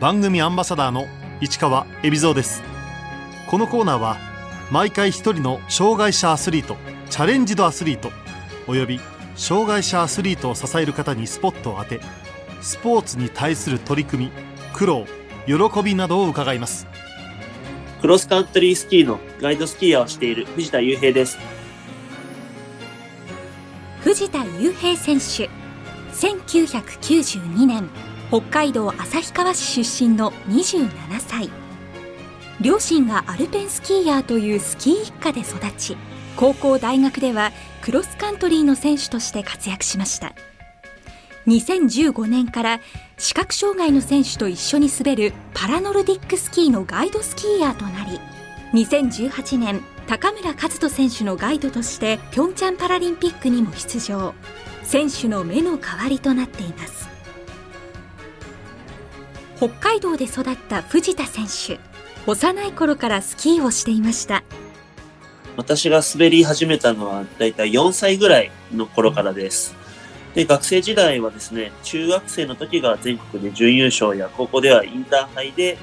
番組アンバサダーの市川恵比蔵です。このコーナーは毎回一人の障害者アスリートチャレンジドアスリートおよび障害者アスリートを支える方にスポットを当てスポーツに対する取り組み苦労喜びなどを伺います。クロスカントリースキーのガイドスキーヤーをしている藤田雄平です。藤田雄平選手1992年北海道旭川市出身の27歳。両親がアルペンスキーヤーというスキー一家で育ち高校大学ではクロスカントリーの選手として活躍しました。2015年から視覚障害の選手と一緒に滑るパラノルディックスキーのガイドスキーヤーとなり2018年高村和人選手のガイドとしてピョンチャンパラリンピックにも出場。選手の目の代わりとなっています。北海道で育った藤田選手。幼い頃からスキーをしていました。私が滑り始めたのはだいたい4歳ぐらいの頃からです。で学生時代はですね中学生の時が全国で準優勝や高校ではインターハイで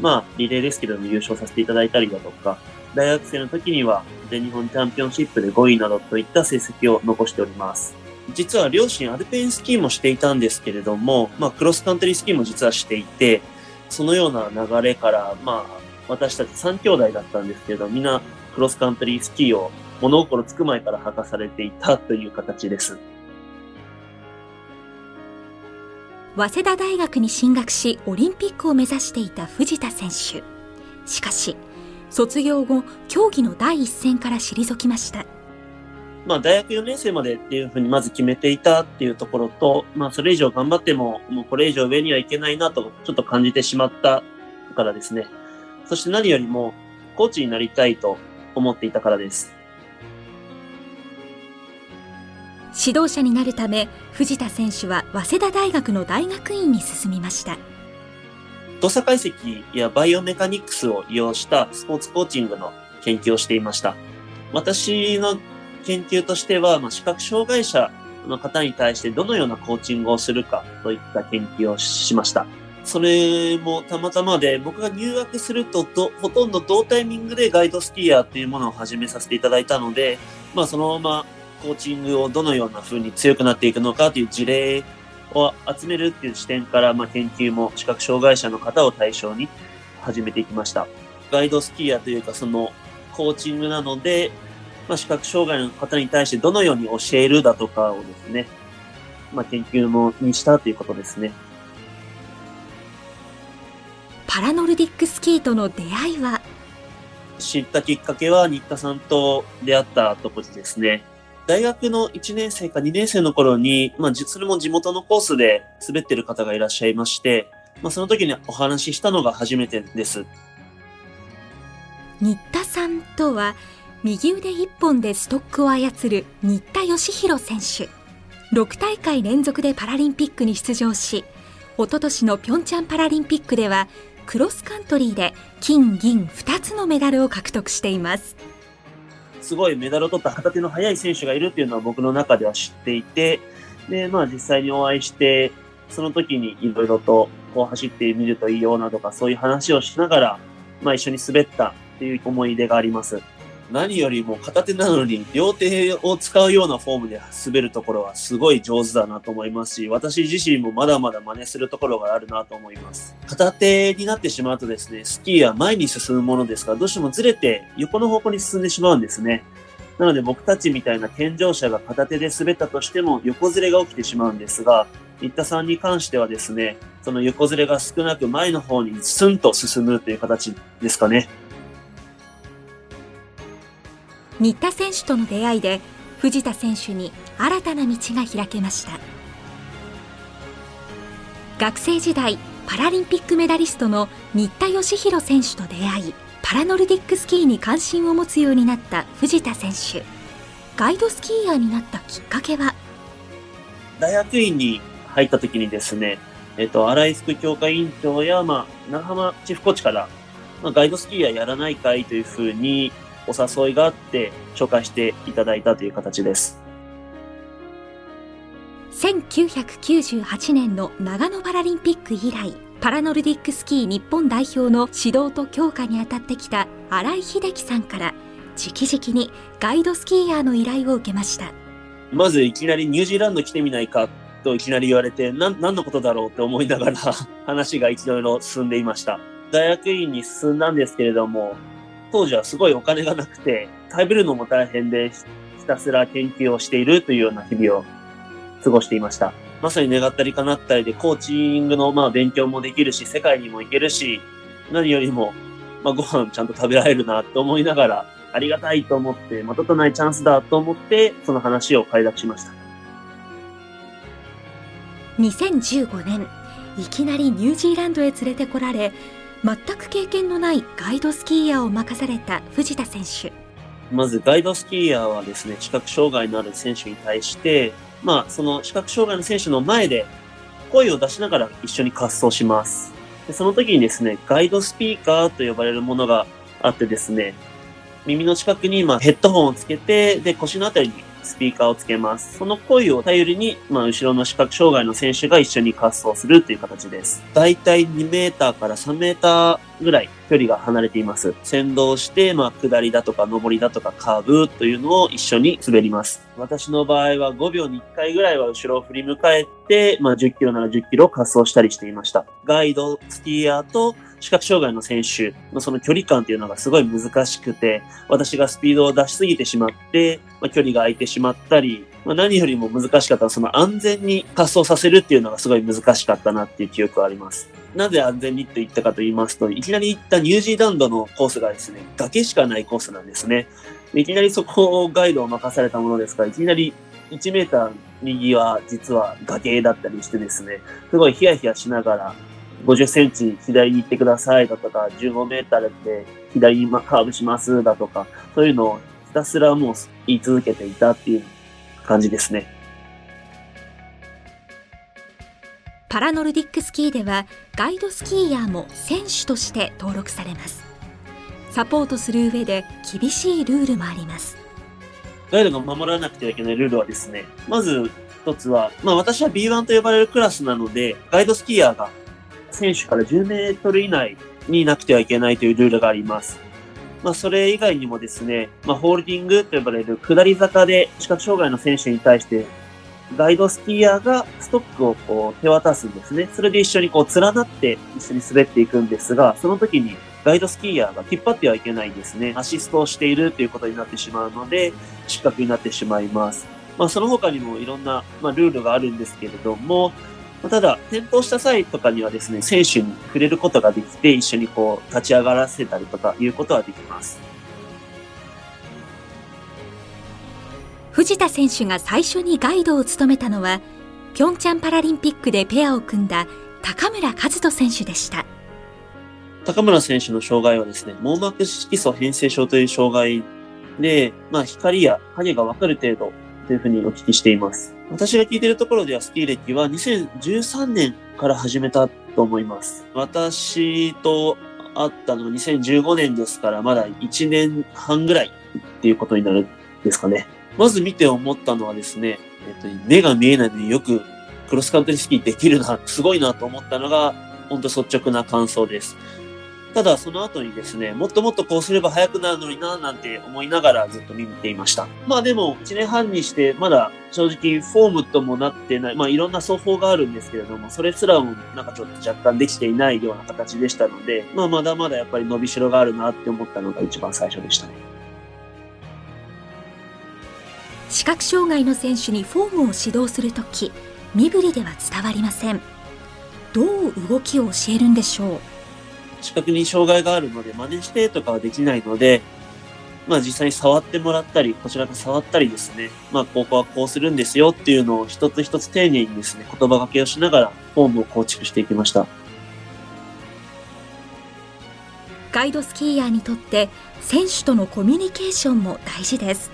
まあリレーですけども優勝させていただいたりだとか大学生の時には全日本チャンピオンシップで5位などといった成績を残しております。実は両親アルペンスキーもしていたんですけれども、まあ、クロスカントリースキーも実はしていて、そのような流れから、まあ、私たち3兄弟だったんですけど、みんなクロスカントリースキーを物心つく前から履かされていたという形です。早稲田大学に進学し、オリンピックを目指していた藤田選手。しかし、卒業後、競技の第一線から退きました。まあ、大学4年生までっていうふうにまず決めていたっていうところと、まあ、それ以上頑張っても、もうこれ以上上にはいけないなと、ちょっと感じてしまったからですね。そして何よりも、コーチになりたいと思っていたからです。指導者になるため、藤田選手は早稲田大学の大学院に進みました。動作解析やバイオメカニクスを利用したスポーツコーチングの研究をしていました。私の研究としては、まあ、視覚障害者の方に対してどのようなコーチングをするかといった研究をしました。それもたまたまで、僕が入学するとほとんど同タイミングでガイドスキーヤーっていうものを始めさせていただいたので、まあそのままコーチングをどのような風に強くなっていくのかという事例を集めるっていう視点から、まあ研究も視覚障害者の方を対象に始めていきました。ガイドスキーヤーというかそのコーチングなので、まあ、視覚障害の方に対してどのように教えるだとかをですね、まあ、研究もにしたということですね。パラノルディックスキーとの出会いは？知ったきっかけは新田さんと出会ったところですね。大学の1年生か2年生の頃に、まあ、それも地元のコースで滑ってる方がいらっしゃいまして、まあ、その時にお話ししたのが初めてです。新田さんとは、右腕一本でストックを操る新田義弘選手6大会連続でパラリンピックに出場しおととしのピョンチャンパラリンピックではクロスカントリーで金銀2つのメダルを獲得していますすごいメダルを取った片手の速い選手がいるっていうのは僕の中では知っていてで、まあ、実際にお会いしてその時にいろいろとこう走ってみるといいよなとかそういう話をしながら、まあ、一緒に滑ったっていう思い出があります。何よりも片手なのに両手を使うようなフォームで滑るところはすごい上手だなと思いますし、私自身もまだまだ真似するところがあるなと思います。片手になってしまうとですね、スキーは前に進むものですから、どうしてもずれて横の方向に進んでしまうんですね。なので僕たちみたいな健常者が片手で滑ったとしても横ずれが起きてしまうんですが、新田さんに関してはですね、その横ずれが少なく前の方にスンと進むという形ですかね。新田選手との出会いで藤田選手に新たな道が開けました。学生時代パラリンピックメダリストの新田義弘選手と出会いパラノルディックスキーに関心を持つようになった藤田選手。ガイドスキーヤーになったきっかけは？大学院に入った時にですね、えっと、新井副教科委員長や、まあ、長浜チェフコーチから、まあ、ガイドスキーヤーやらないかいというふうにお誘いがあって紹介していただいたという形です1998年の長野パラリンピック以来パラノルディックスキー日本代表の指導と強化に当たってきた新井秀樹さんから直々にガイドスキーヤーの依頼を受けましたまずいきなりニュージーランド来てみないかといきなり言われて、な何のことだろうって思いながら話が一度の進んでいました。大学院に進んだんですけれども、当時はすごいお金がなくて、食べるのも大変で、ひたすら研究をしているというような日々を過ごしていました。まさに願ったり叶ったりで、コーチングのまあ勉強もできるし、世界にも行けるし、何よりも、まあ、ご飯ちゃんと食べられるなと思いながら、ありがたいと思って、またとないチャンスだと思って、その話を快諾しました。2015年いきなりニュージーランドへ連れてこられ全く経験のないガイドスキーヤーを任された藤田選手まずガイドスキーヤーはですね、視覚障害のある選手に対して、まあ、その視覚障害の選手の前で声を出しながら一緒に滑走します。でその時にですね、ガイドスピーカーと呼ばれるものがあってですね、耳の近くにまあヘッドホンをつけて、で、腰のあたりにスピーカーをつけます。その声を頼りに、まあ、後ろの視覚障害の選手が一緒に滑走するという形です。だいたい2メーターから3メーターぐらい距離が離れています。先導して、まあ、下りだとか上りだとかカーブというのを一緒に滑ります。私の場合は5秒に1回ぐらいは後ろを振り向かえて、まあ、10キロなら10キロ滑走したりしていました。ガイド、スキーヤーと視覚障害の選手のその距離感っていうのがすごい難しくて、私がスピードを出しすぎてしまって、まあ、距離が空いてしまったり、まあ、何よりも難しかったその安全に滑走させるっていうのがすごい難しかったなっていう記憶はあります。なぜ安全にと言ったかと言いますと、いきなり行ったニュージーランドのコースがですね、崖しかないコースなんですね。いきなりそこをガイドを任されたものですから、いきなり1メーター右は実は崖だったりしてですね、すごいヒヤヒヤしながら、50センチ左に行ってくださいだとか、15メーターで左にカーブしますだとか、そういうのをひたすらもう言い続けていたっていう感じですね。パラノルディックスキーではガイドスキーヤーも選手として登録されますサポートする上で厳しいルールもありますガイドが守らなくてはいけないルールはですね、まず一つは、まあ私は B1 と呼ばれるクラスなので、ガイドスキーヤーが選手から10メートル以内になくてはいけないというルールがあります。まあそれ以外にもですね、まあホールディングと呼ばれる下り坂で視覚障害の選手に対して、ガイドスキーヤーがストックをこう手渡すんですね。それで一緒にこう連なって一緒に滑っていくんですが、その時にガイドスキーヤーが引っ張ってはいけないんですね。アシストをしているということになってしまうので、失格になってしまいます。まあ、その他にもいろんな、まあ、ルールがあるんですけれども、ただ、転倒した際とかにはですね、選手に触れることができて、一緒にこう、立ち上がらせたりとかいうことはできます。藤田選手が最初にガイドを務めたのはピョンチャンパラリンピックでペアを組んだ高村和人選手でした高村選手の障害はですね、網膜色素変性症という障害で、まあ、光や影がわかる程度というふうにお聞きしています。私が聞いているところではスキー歴は2013年から始めたと思います。私と会ったのが2015年ですから、まだ1年半ぐらいっていうことになるんですかね。まず見て思ったのはですね、えっと、目が見えないのによくクロスカントリースキーできるな、すごいなと思ったのが、本当率直な感想です。ただ、その後にですね、もっともっとこうすれば速くなるのにな、なんて思いながらずっと見ていました。まあでも、1年半にして、まだ正直フォームともなってない、まあいろんな奏法があるんですけれども、それすらもなんかちょっと若干できていないような形でしたので、まあまだまだやっぱり伸びしろがあるなって思ったのが一番最初でしたね。視覚障害の選手にフォームを指導するとき身振りでは伝わりませんどう動きを教えるんでしょう？視覚に障害があるので真似してとかはできないので、まあ実際に触ってもらったり、こちらが触ったりですね、まあここはこうするんですよっていうのを一つ一つ丁寧にですね、言葉掛けをしながらフォームを構築していきました。ガイドスキーヤーにとって選手とのコミュニケーションも大事です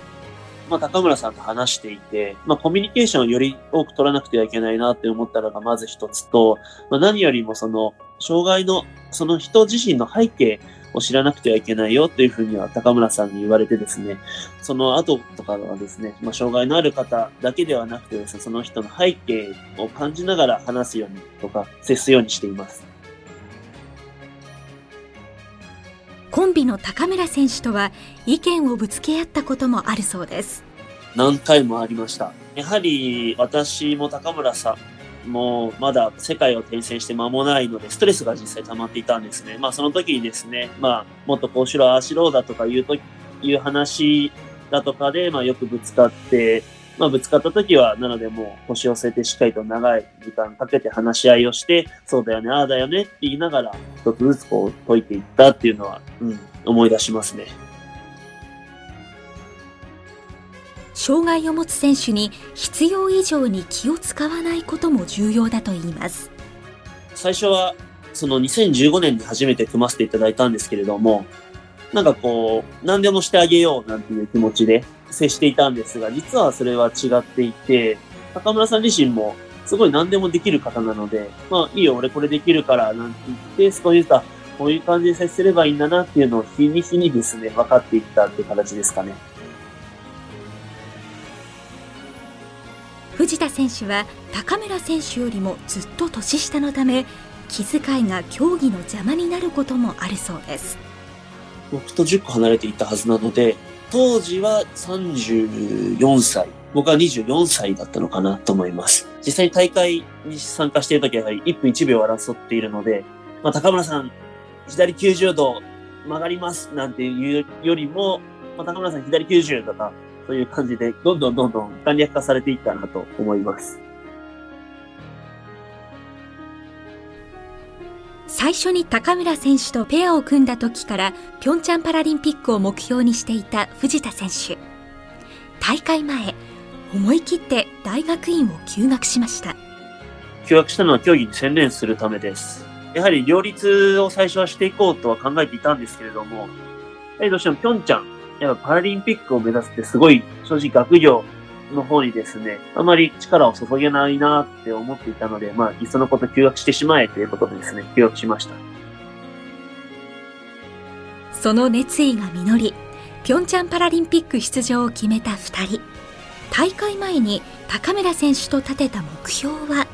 まあ高村さんと話していて、まあコミュニケーションをより多く取らなくてはいけないなって思ったのがまず一つと、まあ何よりもその、障害のその人自身の背景を知らなくてはいけないよというふうには高村さんに言われてですね、その後とかはですね、まあ、障害のある方だけではなくてですね、その人の背景を感じながら話すようにとか接すようにしています。コンビの高村選手とは意見をぶつけ合ったこともあるそうです。何回もありました。やはり私も高村さんもうまだ世界を転戦して間もないので、ストレスが実際溜まっていたんですね。まあその時にですね、まあもっとこうしろ、ああしろだとかいうと、いう話だとかで、まあよくぶつかって、まあぶつかった時は、なのでもう腰を据えてしっかりと長い時間かけて話し合いをして、そうだよね、ああだよねって言いながら、一つずつこう解いていったっていうのは、うん、思い出しますね。障害を持つ選手に必要以上に気を使わないことも重要だといいます最初は、その2015年に初めて組ませていただいたんですけれども、なんかこう、何でもしてあげようなんていう気持ちで接していたんですが、実はそれは違っていて、高村さん自身もすごい何でもできる方なので、まあいいよ、俺これできるからなんて言って、少しずつ、こういう感じで接すればいいんだなっていうのを日に日にですね、分かっていったって形ですかね。藤田選手は高村選手よりもずっと年下のため気遣いが競技の邪魔になることもあるそうです僕と10個離れていたはずなので、当時は34歳、僕は24歳だったのかなと思います。実際に大会に参加しているときはやはり1分1秒争っているので、まあ、高村さん、左90度曲がりますなんていうよりも、まあ、高村さん左90とか、そういう感じで、どんどんどんどん簡略化されていったなと思います。最初に高村選手とペアを組んだ時からピョンチャンパラリンピックを目標にしていた藤田選手大会前思い切って大学院を休学しました休学したのは競技に専念するためです。やはり両立を最初はしていこうとは考えていたんですけれども、やはりどうしてもピョンチャン、やっぱパラリンピックを目指すってすごい正直学業の方にですね、あまり力を注げないなって思っていたので、まあ、いっそのこと休学してしまえということでですね、休学しました。その熱意が実りピョンチャンパラリンピック出場を決めた2人大会前に高村選手と立てた目標は？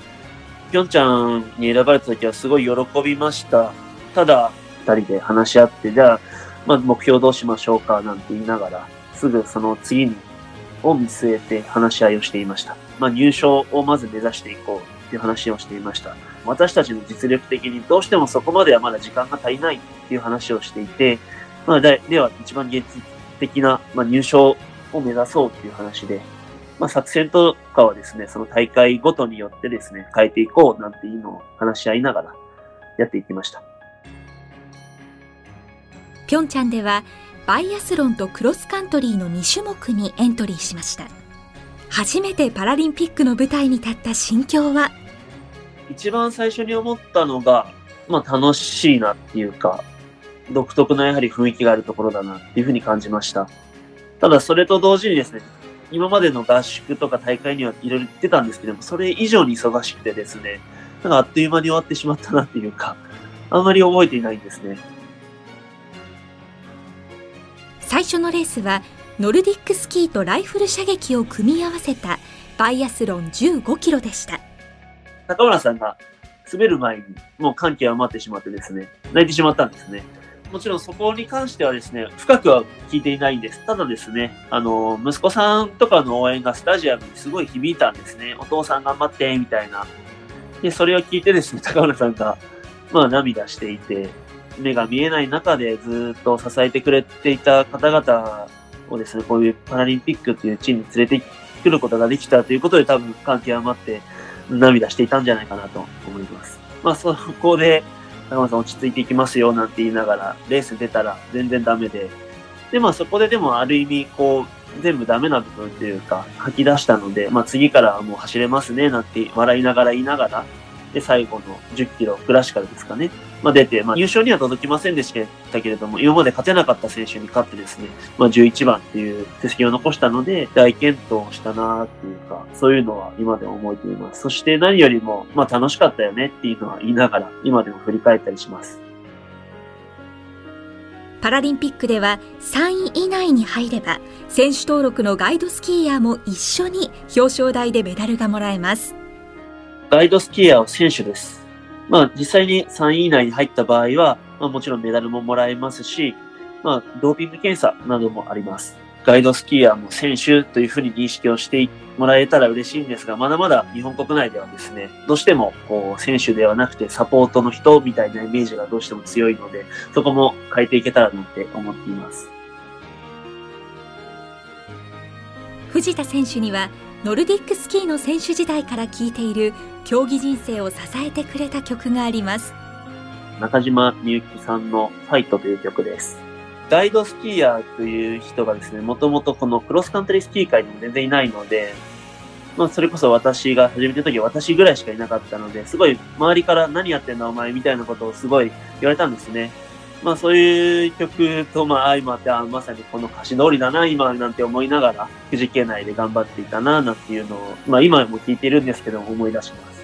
ピョンチャンに選ばれた時はすごい喜びました。ただ、二人で話し合って、じゃあ、まあ、目標どうしましょうかなんて言いながら、すぐその次に、を見据えて話し合いをしていました。まあ、入賞をまず目指していこうっていう話をしていました。私たちの実力的にどうしてもそこまではまだ時間が足りないっていう話をしていて、まあ、では一番現実的な、まあ、入賞を目指そうっていう話で、まあ、作戦とかはですね、その大会ごとによってですね、変えていこうなんていうのを話し合いながらやっていきました。ピョンチャンではバイアスロンとクロスカントリーの2種目にエントリーしました初めてパラリンピックの舞台に立った心境は？一番最初に思ったのが、まあ楽しいなっていうか、独特なやはり雰囲気があるところだなっていうふうに感じました。ただそれと同時にですね、今までの合宿とか大会にはいろいろ行ってたんですけども、それ以上に忙しくてですね、なんかあっという間に終わってしまったなっていうか、あんまり覚えていないんですね。最初のレースはノルディックスキーとライフル射撃を組み合わせたバイアスロン15キロでした高村さんが滑る前にもう感極まってしまってですね、泣いてしまったんですね。もちろんそこに関してはですね、深くは聞いていないんです。ただですね、あの、息子さんとかの応援がスタジアムにすごい響いたんですね。お父さん頑張って、みたいな。で、それを聞いてですね、高村さんが、まあ涙していて、目が見えない中でずっと支えてくれていた方々をですね、こういうパラリンピックっていう地に連れてくることができたということで多分感極まって涙していたんじゃないかなと思います。まあそこで高村さん落ち着いていきますよなんて言いながらレース出たら全然ダメで。でまあそこででもある意味こう全部ダメな部分っていうか吐き出したので、まあ次からもう走れますねなんて笑いながら言いながらで、最後の10キロ、クラシカルですかね。まあ、出て、まあ、優勝には届きませんでしたけれども、今まで勝てなかった選手に勝ってですね、まあ、11番っていう成績を残したので、大健闘したなっていうか、そういうのは今でも覚えています。そして何よりも、まあ、楽しかったよねっていうのは言いながら、今でも振り返ったりします。パラリンピックでは3位以内に入れば選手登録のガイドスキーヤーも一緒に表彰台でメダルがもらえますガイドスキーヤーは選手です。まあ実際に3位以内に入った場合は、まあもちろんメダルももらえますし、まあ、ドーピング検査などもあります。ガイドスキーヤーも選手というふうに認識をしてもらえたら嬉しいんですが、まだまだ日本国内ではですね、どうしてもこう選手ではなくてサポートの人みたいなイメージがどうしても強いので、そこも変えていけたらなって思っています。藤田選手にはノルディックスキーの選手時代から聴いている競技人生を支えてくれた曲があります中島みゆきさんの「ファイト」という曲ですガイドスキーヤーという人がですね、もともとこのクロスカントリースキー界にも全然いないので、まあ、それこそ私が始めた時は私ぐらいしかいなかったので、すごい周りから何やってんだお前みたいなことをすごい言われたんですね。まあそういう曲とまあ相まって、あまさにこの歌詞通りだな、今なんて思いながら、富士系内で頑張っていたな、なんていうのを、まあ今も聞いているんですけど思い出します。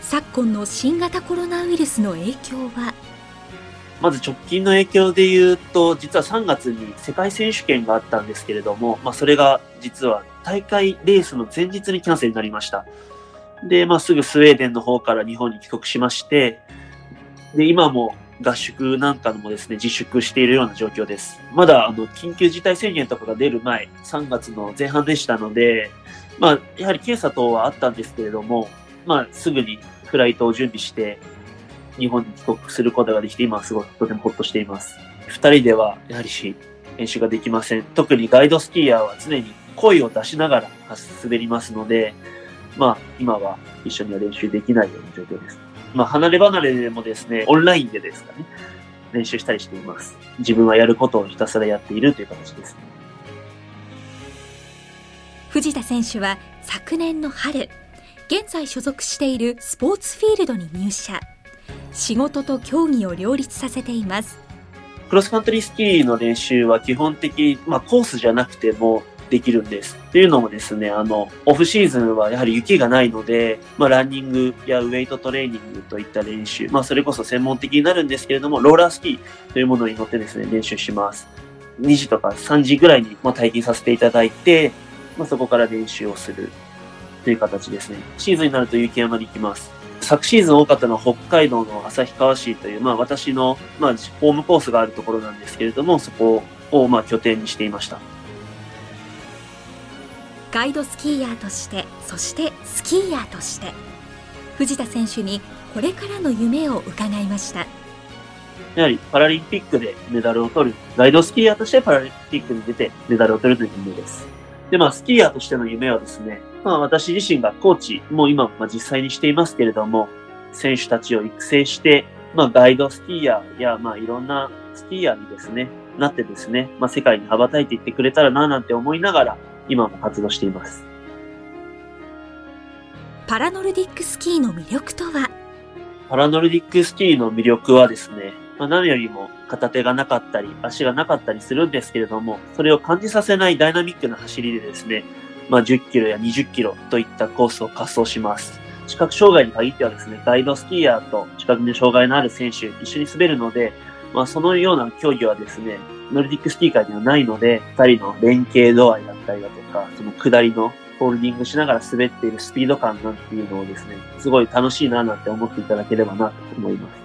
昨今の新型コロナウイルスの影響は？まず直近の影響で言うと、実は3月に世界選手権があったんですけれども、まあ、それが実は大会レースの前日にキャンセルになりました。で、まあ、すぐスウェーデンの方から日本に帰国しまして、で、今も合宿なんかもですね、自粛しているような状況です。まだ、あの、緊急事態宣言とかが出る前、3月の前半でしたので、まあ、やはり検査等はあったんですけれども、まあ、すぐにフライトを準備して、日本に帰国することができて、今はすごいとてもほっとしています。二人では、やはり練習ができません。特にガイドスキーヤーは常に声を出しながら滑りますので、まあ、今は一緒には練習できないような状況です。まあ、離れ離れでもですね、オンラインでですかね、練習したりしています。自分はやることをひたすらやっているという形です、ね。藤田選手は昨年の春、現在所属しているスポーツフィールドに入社。仕事と競技を両立させていますクロスカントリースキーの練習は基本的、まあ、コースじゃなくてもできるんです。っていうのもですね、あの、オフシーズンはやはり雪がないので、まあ、ランニングやウェイトトレーニングといった練習、まあ、それこそ専門的になるんですけれども、ローラースキーというものに乗ってですね、練習します。2時とか3時ぐらいに、まあ、体験させていただいて、まあ、そこから練習をするという形ですね。シーズンになると雪山に行きます。昨シーズン多かったのは北海道の旭川市という、まあ私の、まあ、ホームコースがあるところなんですけれども、そこをまあ拠点にしていました。ガイドスキーヤーとして、そしてスキーヤーとして、藤田選手にこれからの夢を伺いました。やはりパラリンピックでメダルを取る、ガイドスキーヤーとしてパラリンピックに出てメダルを取るという夢です。で、まあ、スキーヤーとしての夢はですね、まあ、私自身がコーチも今、まあ、実際にしていますけれども、選手たちを育成して、まあ、ガイドスキーヤーや、まあ、いろんなスキーヤーにですね、なってですね、まあ、世界に羽ばたいていってくれたらな、なんて思いながら、今も活動しています。パラノルディックスキーの魅力とは？パラノルディックスキーの魅力はですね、まあ、何よりも片手がなかったり、足がなかったりするんですけれども、それを感じさせないダイナミックな走りでですね、まあ、10キロや20キロといったコースを滑走します。視覚障害に限ってはですね、ガイドスキーヤーと視覚に障害のある選手一緒に滑るので、まあ、そのような競技はですね、ノルディックスキーカーにはないので、二人の連携度合いだったりだとか、その下りのホールディングしながら滑っているスピード感なんていうのをですね、すごい楽しいななんて思っていただければなと思います。